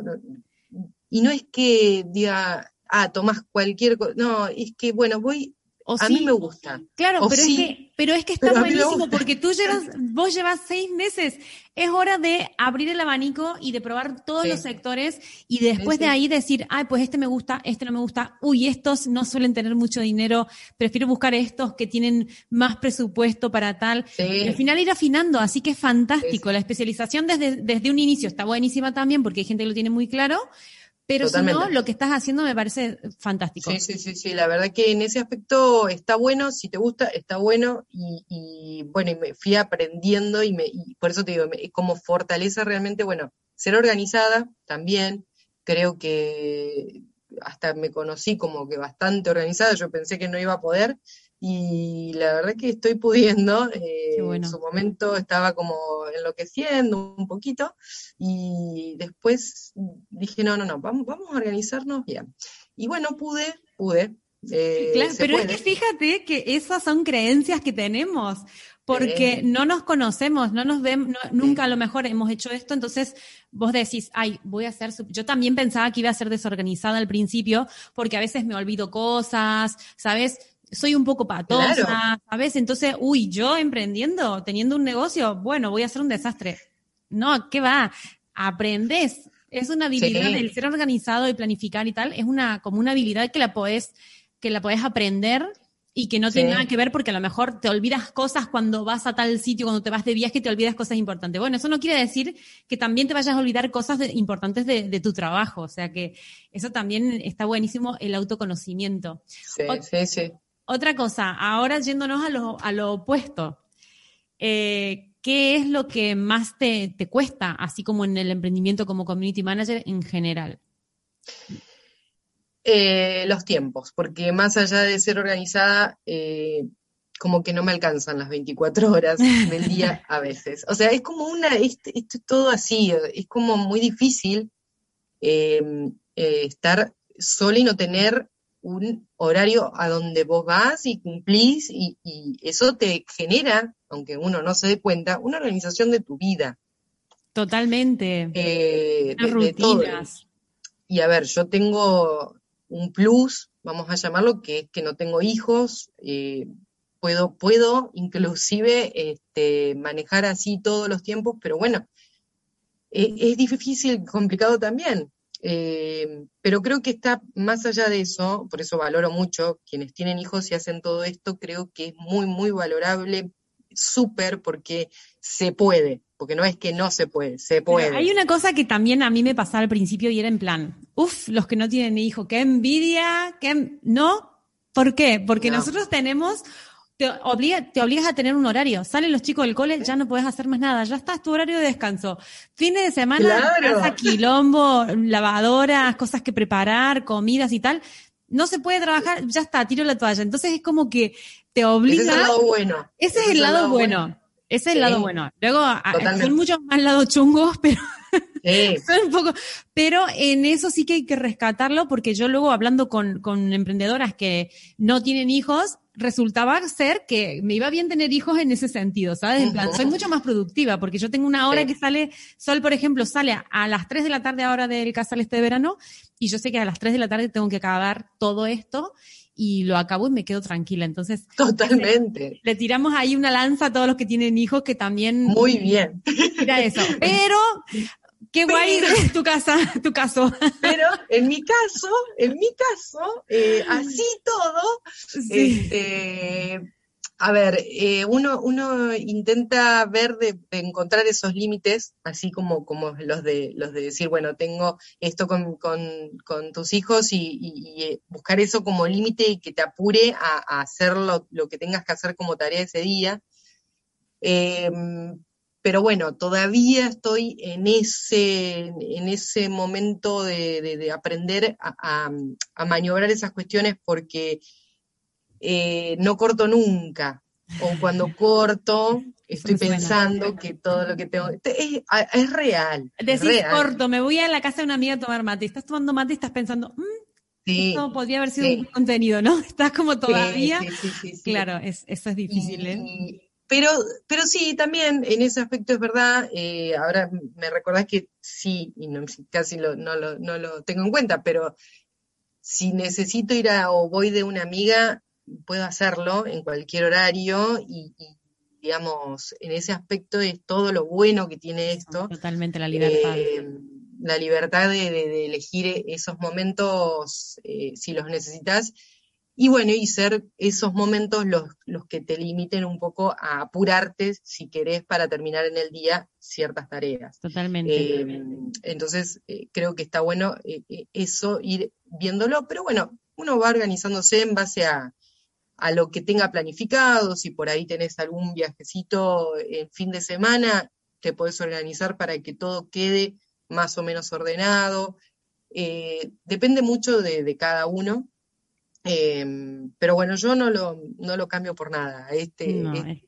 Y no es que diga, ah, tomás cualquier cosa, no, es que, bueno, voy a mí me gusta. Claro, pero, es que, pero es que está buenísimo porque tú llevas, [LAUGHS] vos llevas seis meses. Es hora de abrir el abanico y de probar todos los sectores y después de ahí decir, ay, pues este me gusta, este no me gusta. Uy, estos no suelen tener mucho dinero. Prefiero buscar estos que tienen más presupuesto para tal. Y al final ir afinando. Así que es fantástico. La especialización desde, desde un inicio está buenísima también porque hay gente que lo tiene muy claro pero si no, lo que estás haciendo me parece fantástico. Sí, sí, sí, sí, la verdad que en ese aspecto está bueno, si te gusta, está bueno, y, bueno, y me fui aprendiendo y, me, por eso te digo, como fortaleza realmente, bueno, ser organizada también, creo que hasta me conocí como que bastante organizada, yo pensé que no iba a poder, y la verdad que estoy pudiendo. Eh, en su momento estaba como enloqueciendo un poquito y después dije, no, no, no, vamos, vamos a organizarnos bien. Y bueno, pude, pude. Eh, claro, pero es que fíjate que esas son creencias que tenemos, porque no nos conocemos, no nos vemos, nunca a lo mejor hemos hecho esto, entonces vos decís, ay, voy a hacer, yo también pensaba que iba a ser desorganizada al principio, porque a veces me olvido cosas, ¿sabes? Soy un poco patosa, ¿sabes? Entonces, uy, yo emprendiendo, teniendo un negocio, bueno, voy a hacer un desastre. No, ¿qué va? Aprendes. Es una habilidad, el ser organizado y planificar y tal, es una, como una habilidad que la podés, que la podés aprender y que no tiene nada que ver porque a lo mejor te olvidas cosas cuando vas a tal sitio, cuando te vas de viaje, te olvidas cosas importantes. Bueno, eso no quiere decir que también te vayas a olvidar cosas importantes de, de, tu trabajo. O sea que eso también está buenísimo, el autoconocimiento. Sí, sí, sí. Otra cosa, ahora yéndonos a lo, a lo opuesto. Eh, ¿Qué es lo que más te, te, cuesta, así como en el emprendimiento como community manager en general? Eh, los tiempos, porque más allá de ser organizada, eh, como que no me alcanzan las 24 horas del día [LAUGHS] a veces. O sea, es como una, esto es todo así, es como muy difícil eh, estar sola y no tener un horario a donde vos vas y cumplís y, eso te genera, aunque uno no se dé cuenta, una organización de tu vida. Totalmente. Eh, rutinas. Y a ver, yo tengo un plus, vamos a llamarlo, que es que no tengo hijos, eh, puedo, puedo inclusive este, manejar así todos los tiempos, pero bueno, e, es difícil, complicado también. Eh, pero creo que está más allá de eso, por eso valoro mucho quienes tienen hijos y hacen todo esto, creo que es muy, muy valorable, súper, porque se puede, porque no es que no se puede, se puede. hay una cosa que también a mí me pasaba al principio y era en plan, uff, los que no tienen hijo, qué envidia, qué... No, ¿por qué? Porque nosotros tenemos te, obliga, te obligas a tener un horario. Salen los chicos del cole, ya no puedes hacer más nada. Ya estás tu horario de descanso. Fines de semana, casa, quilombo, lavadoras, cosas que preparar, comidas y tal. No se puede trabajar, ya está, tiro la toalla. Entonces es como que te obliga. Ese es el lado bueno. Ese, es el lado, bueno. Ese es el lado bueno. Luego, son muchos más lados chungos, [LAUGHS] pero un poco, pero en eso sí que hay que rescatarlo porque yo luego hablando con, con emprendedoras que no tienen hijos, resultaba ser que me iba bien tener hijos en ese sentido, ¿sabes? En plan, soy mucho más productiva porque yo tengo una hora que sale, Sol, por ejemplo, sale a las 3 de la tarde ahora del casal este de verano y yo sé que a las 3 de la tarde tengo que acabar todo esto y lo acabo y me quedo tranquila. Entonces, totalmente. Le, tiramos ahí una lanza a todos los que tienen hijos que también. Muy bien. Mira eso. [LAUGHS] Pero Qué guay [LAUGHS] es tu casa, tu caso. Pero en mi caso, en mi caso, eh, así todo, este, a ver, eh, uno, uno intenta ver de, encontrar esos límites, así como, como los de los de decir, bueno, tengo esto con, con, con tus hijos y, y, eh, buscar eso como límite y que te apure a, a hacer lo, lo, que tengas que hacer como tarea ese día. Eh, pero bueno, todavía estoy en ese, en ese momento de, aprender a, maniobrar esas cuestiones porque eh, no corto nunca, o cuando [LAUGHS] corto estoy pensando que todo lo que tengo es, real. Decís corto, me voy a la casa de una amiga a tomar mate, estás tomando mate y estás pensando, mm, esto podría haber sido un contenido, ¿no? [LAUGHS] Estás como todavía. claro, es, eso es difícil, ¿eh? Pero, pero sí, también en ese aspecto es verdad, eh, ahora me recordás que sí, y no, casi lo, no, lo, no lo tengo en cuenta, pero si necesito ir a o voy de una amiga, puedo hacerlo en cualquier horario y, digamos, en ese aspecto es todo lo bueno que tiene esto. Totalmente la libertad. Eh, la libertad de, elegir esos momentos eh, si los necesitas y bueno, y ser esos momentos los, los que te limiten un poco a apurarte, si querés, para terminar en el día ciertas tareas. Totalmente. Eh, entonces, eh, creo que está bueno eh, eso, ir viéndolo, pero bueno, uno va organizándose en base a, a lo que tenga planificado, si por ahí tenés algún viajecito en fin de semana, te podés organizar para que todo quede más o menos ordenado. depende mucho de, de cada uno, Em, pero bueno, yo no lo, no lo cambio por nada. Este,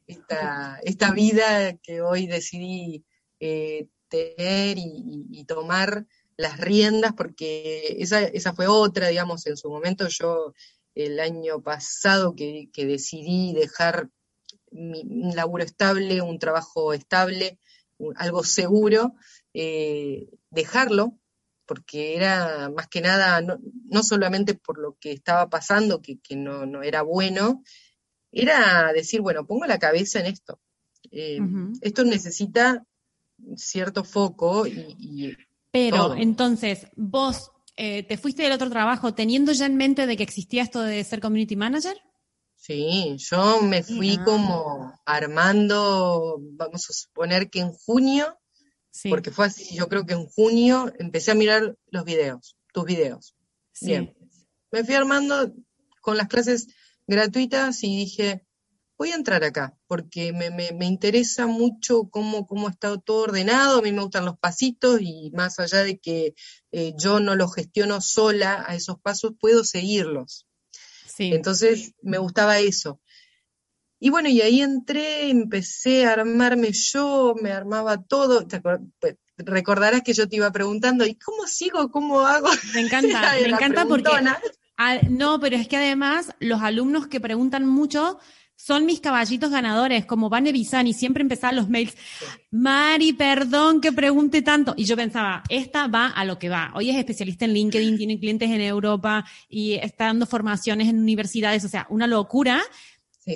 esta, esta, vida que hoy decidí eh, tener y, tomar las riendas, porque esa, esa fue otra, digamos, en su momento yo el año pasado que, que decidí dejar mi, un laburo estable, un trabajo estable, algo seguro, eh, dejarlo porque era más que nada, no, solamente por lo que estaba pasando, que, no, era bueno, era decir, bueno, pongo la cabeza en esto. Eh, esto necesita cierto foco y... Pero entonces, vos eh, te fuiste del otro trabajo teniendo ya en mente de que existía esto de ser community manager? Sí, yo me fui como armando, vamos a suponer que en junio porque fue así, yo creo que en junio empecé a mirar los videos, tus videos. Bien. Me fui armando con las clases gratuitas y dije, voy a entrar acá, porque me, me, interesa mucho cómo, cómo está todo ordenado, a mí me gustan los pasitos y más allá de que eh, yo no los gestiono sola a esos pasos, puedo seguirlos. Sí. Entonces me gustaba eso. Y bueno, y ahí entré, empecé a armarme yo, me armaba todo. Pues, recordarás que yo te iba preguntando, ¿y cómo sigo? ¿Cómo hago? Me [LAUGHS] encanta, me encanta porque... no, pero es que además los alumnos que preguntan mucho son mis caballitos ganadores, como Vane Bisani, siempre empezaban los mails, Mari, perdón que pregunte tanto. Y yo pensaba, esta va a lo que va. Hoy es especialista en LinkedIn, tiene clientes en Europa y está dando formaciones en universidades, o sea, una locura.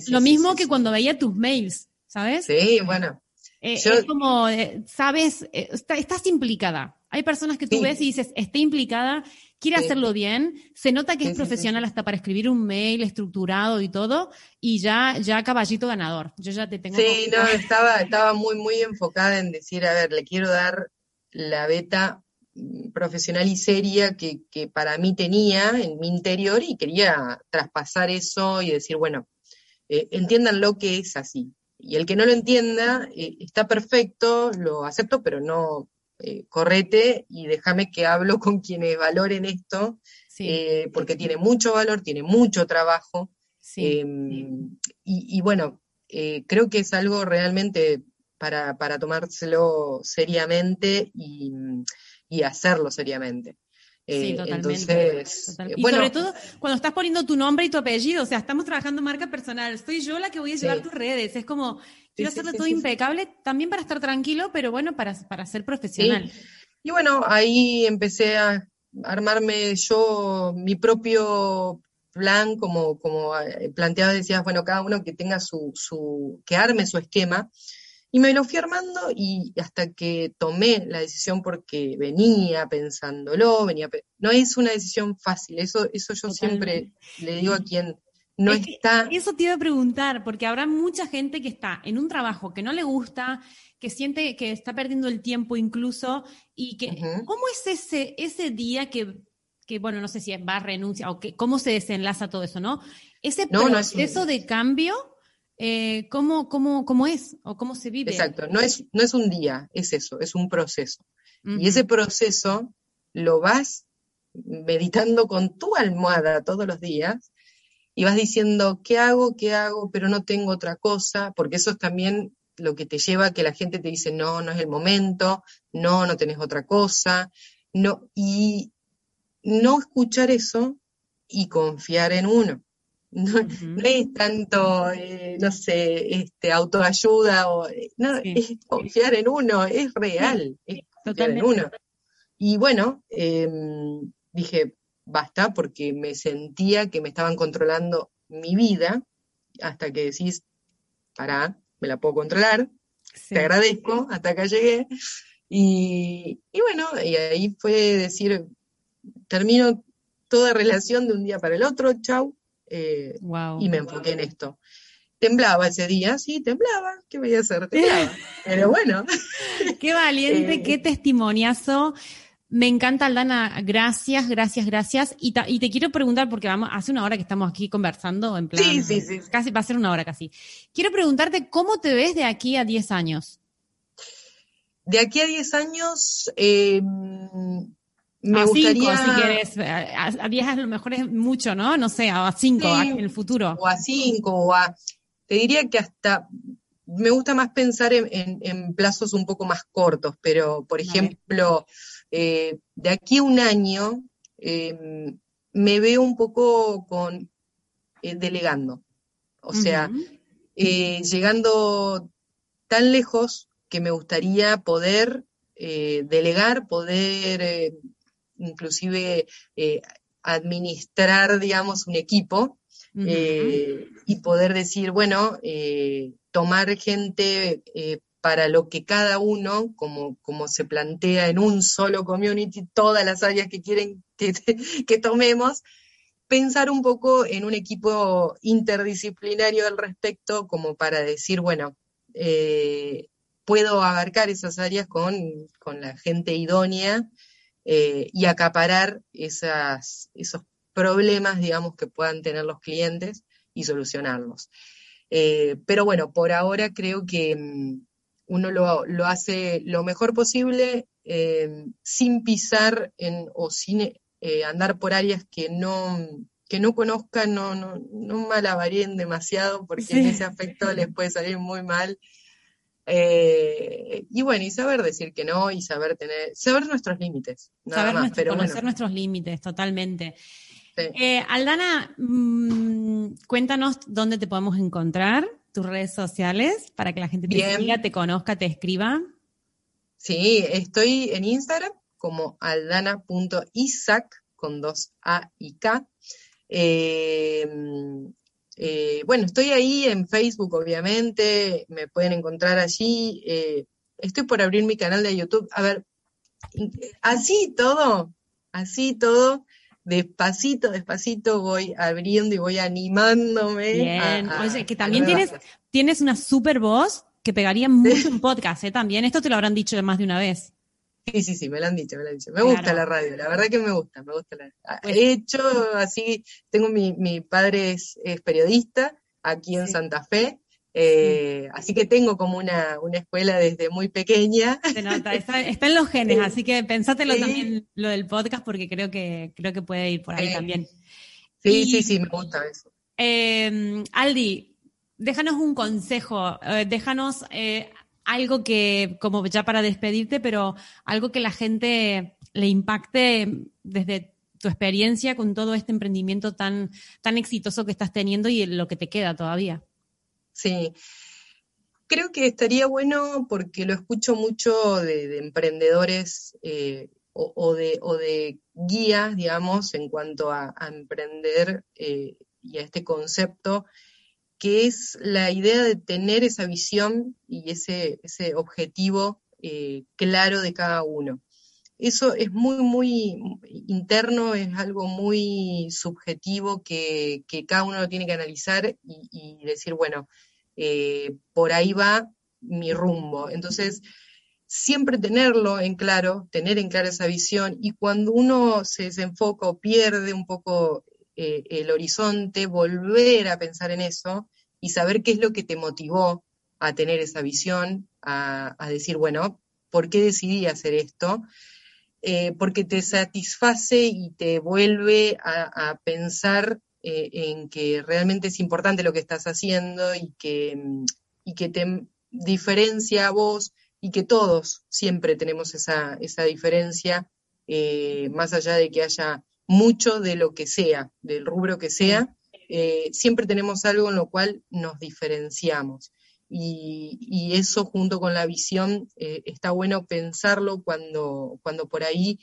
Lo mismo que cuando veía tus mails, ¿sabes? Sí, bueno. Eh, es como, eh, sabes, eh, estás implicada. Hay personas que tú ves y dices, está implicada quiere hacerlo bien, se nota que es profesional hasta para escribir un mail estructurado y todo, y ya, ya caballito ganador. Yo ya te tengo. Sí, no, estaba, estaba muy, muy enfocada en decir, a ver, le quiero dar la beta mm, profesional y seria que, que para mí tenía en mi interior y quería traspasar eso y decir, bueno, eh, entiendan lo que es así. Y el que no lo entienda, eh, está perfecto, lo acepto, pero no, eh, correte y déjame que hablo [LAUGHS] con quienes valoren esto, porque tiene mucho valor, tiene mucho trabajo. Em, y, bueno, creo que es algo realmente para, para tomárselo seriamente y, hacerlo seriamente. Sí, totalmente. y sobre todo cuando estás poniendo tu nombre y tu apellido, o sea, estamos trabajando marca personal, soy yo la que voy a llevar tus redes, es como, Quiero hacerlo todo impecable, también para estar tranquilo, pero bueno, para, para ser profesional. Y bueno, ahí empecé a armarme yo mi propio plan, como, como eh, planteaba, decías, bueno, cada uno que tenga su, su, que arme su esquema. Y me lo fui armando y hasta que tomé la decisión porque venía pensándolo, venía, no es una decisión fácil, eso, eso yo siempre le digo a quien no está... Eso te iba a preguntar, porque habrá mucha gente que está en un trabajo que no le gusta, que siente que está perdiendo el tiempo incluso, y que, ¿cómo es ese, ese día que, que, bueno, no sé si va a renuncia o que, cómo se desenlaza todo eso, ¿no? Ese proceso de cambio, eh, ¿cómo, cómo, cómo es o cómo se vive? Exacto, no es, no es un día, es eso, es un proceso. Y ese proceso lo vas meditando con tu almohada todos los días y vas diciendo, ¿qué hago? ¿Qué hago? Pero no tengo otra cosa, porque eso es también lo que te lleva a que la gente te dice, no, no es el momento, no, no tenés otra cosa, no, y no escuchar eso y confiar en uno. No, es tanto, eh, no sé, este, autoayuda, o, no, es confiar en uno, es real, es confiar en uno. Y bueno, em, dije, basta porque me sentía que me estaban controlando mi vida, hasta que decís, pará, me la puedo controlar, te agradezco, hasta acá llegué. Y, bueno, y ahí fue decir, termino toda relación de un día para el otro, chau, eh, y me enfoqué en esto. Temblaba ese día, sí, temblaba, ¿qué voy a hacer? [LAUGHS] Temblaba, pero bueno. [LAUGHS] Qué valiente, eh, qué testimoniazo. Me encanta, Aldana. Gracias, gracias, gracias. Y, te quiero preguntar, porque vamos, hace una hora que estamos aquí conversando, en plan. Sí, sí, sí. Casi, va a ser una hora casi. Quiero preguntarte, ¿cómo te ves de aquí a 10 años? De aquí a 10 años, eh, me a gustaría. si quieres. A 10 a lo mejor es mucho, ¿no? No sé, a 5 en el futuro. O a 5, o a. Te diría que hasta me gusta más pensar en, plazos un poco más cortos, pero por ejemplo, eh, de aquí a un año em, me veo un poco con eh, delegando, o sea, eh, llegando tan lejos que me gustaría poder delegar, poder inclusive administrar, digamos, un equipo y poder decir, bueno, tomar gente para lo que cada uno, como, como se plantea en un solo community, todas las áreas que quieren que, [LAUGHS] que tomemos, pensar un poco en un equipo interdisciplinario al respecto, como para decir, bueno, eh, puedo abarcar esas áreas con, la gente idónea eh, y acaparar esas, esos problemas, digamos, que puedan tener los clientes y solucionarlos. Eh, pero bueno, por ahora creo que mm, uno lo, hace lo mejor posible eh, sin pisar en, o sin andar por áreas que no, que no conozcan, no, no, no malabarien demasiado, porque en ese aspecto les puede salir muy mal. Y bueno, y saber decir que no, y saber tener, saber nuestros límites, nada más. pero conocer nuestros límites, totalmente. Eh, Aldana, mm, cuéntanos dónde te podemos encontrar, tus redes sociales, para que la gente te siga, te conozca, te escriba. Sí, estoy en Instagram como aldana.isaac con dos A y K. Eh, eh, bueno, estoy ahí en Facebook, obviamente, me pueden encontrar allí. estoy por abrir mi canal de YouTube. A ver, así todo, así todo despacito, despacito voy abriendo y voy animándome. Bien, oye, que también tienes, tienes una super voz que pegaría mucho en podcast, ¿eh? También, esto te lo habrán dicho más de una vez. Sí, sí, sí, me lo han dicho, me lo han dicho. Me gusta la radio, la verdad que me gusta, me gusta la pues He hecho así, tengo mi, mi padre es, periodista aquí en Santa Fe, eh, así que tengo como una, escuela desde muy pequeña. Se nota, está, en los genes, [LAUGHS] así que pensátelo también lo del podcast porque creo que, creo que puede ir por ahí también. Sí, sí, sí, me gusta eso. Em, Aldi, déjanos un consejo, eh, déjanos eh, algo que, como ya para despedirte, pero algo que la gente le impacte desde tu experiencia con todo este emprendimiento tan, tan exitoso que estás teniendo y lo que te queda todavía. Sí. Creo que estaría bueno porque lo escucho mucho de, emprendedores eh, o, de, o, de, guías, digamos, en cuanto a, emprender eh, y a este concepto, que es la idea de tener esa visión y ese, ese objetivo eh, claro de cada uno. Eso es muy, muy interno, es algo muy subjetivo que, cada uno lo tiene que analizar y, decir, bueno, eh, por ahí va mi rumbo. Entonces, siempre tenerlo en claro, tener en claro esa visión y cuando uno se desenfoca o pierde un poco eh, el horizonte, volver a pensar en eso y saber qué es lo que te motivó a tener esa visión, a, decir, bueno, ¿por qué decidí hacer esto? Eh, porque te satisface y te vuelve a, pensar eh, en que realmente es importante lo que estás haciendo y que, y que te diferencia a vos y que todos siempre tenemos esa, esa diferencia, más allá de que haya mucho de lo que sea, del rubro que sea, siempre tenemos algo en lo cual nos diferenciamos y, eso junto con la visión eh, está bueno pensarlo cuando, cuando por ahí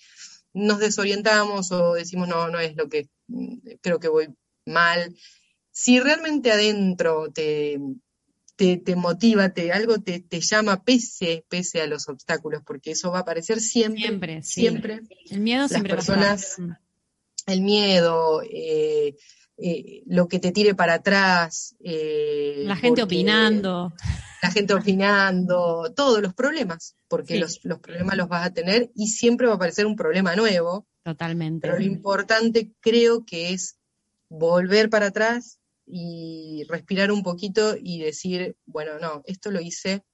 nos desorientamos o decimos no, no es lo que mm, creo que voy mal. Si realmente adentro te, te, motiva, te, algo te, llama pese, pese a los obstáculos, porque eso va a aparecer siempre. Siempre, siempre. El miedo siempre Las personas, el miedo, eh, eh, lo que te tire para atrás. Eh, la gente opinando. La gente opinando, todos los problemas, porque los, problemas los vas a tener y siempre va a aparecer un problema nuevo. Totalmente. Pero lo importante creo que es volver para atrás y respirar un poquito y decir, bueno, no, esto lo hice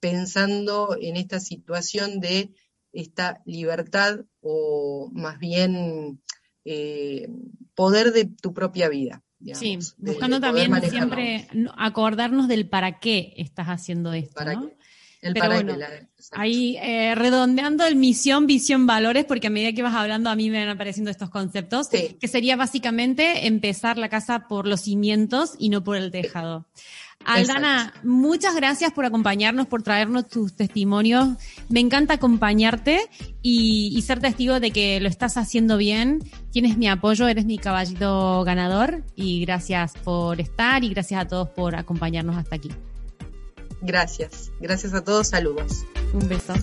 pensando en esta situación de esta libertad o más bien eh, poder de tu propia vida. sí, buscando también siempre acordarnos del para qué estás haciendo esto. ¿no? El para qué, ahí eh, redondeando el misión, visión, valores, porque a medida que vas hablando a mí me van apareciendo estos conceptos, que sería básicamente empezar la casa por los cimientos y no por el tejado. Aldana, muchas gracias por acompañarnos, por traernos tus testimonios. Me encanta acompañarte y, ser testigo de que lo estás haciendo bien. Tienes mi apoyo, eres mi caballito ganador y gracias por estar y gracias a todos por acompañarnos hasta aquí. Gracias, gracias a todos, saludos. Un beso.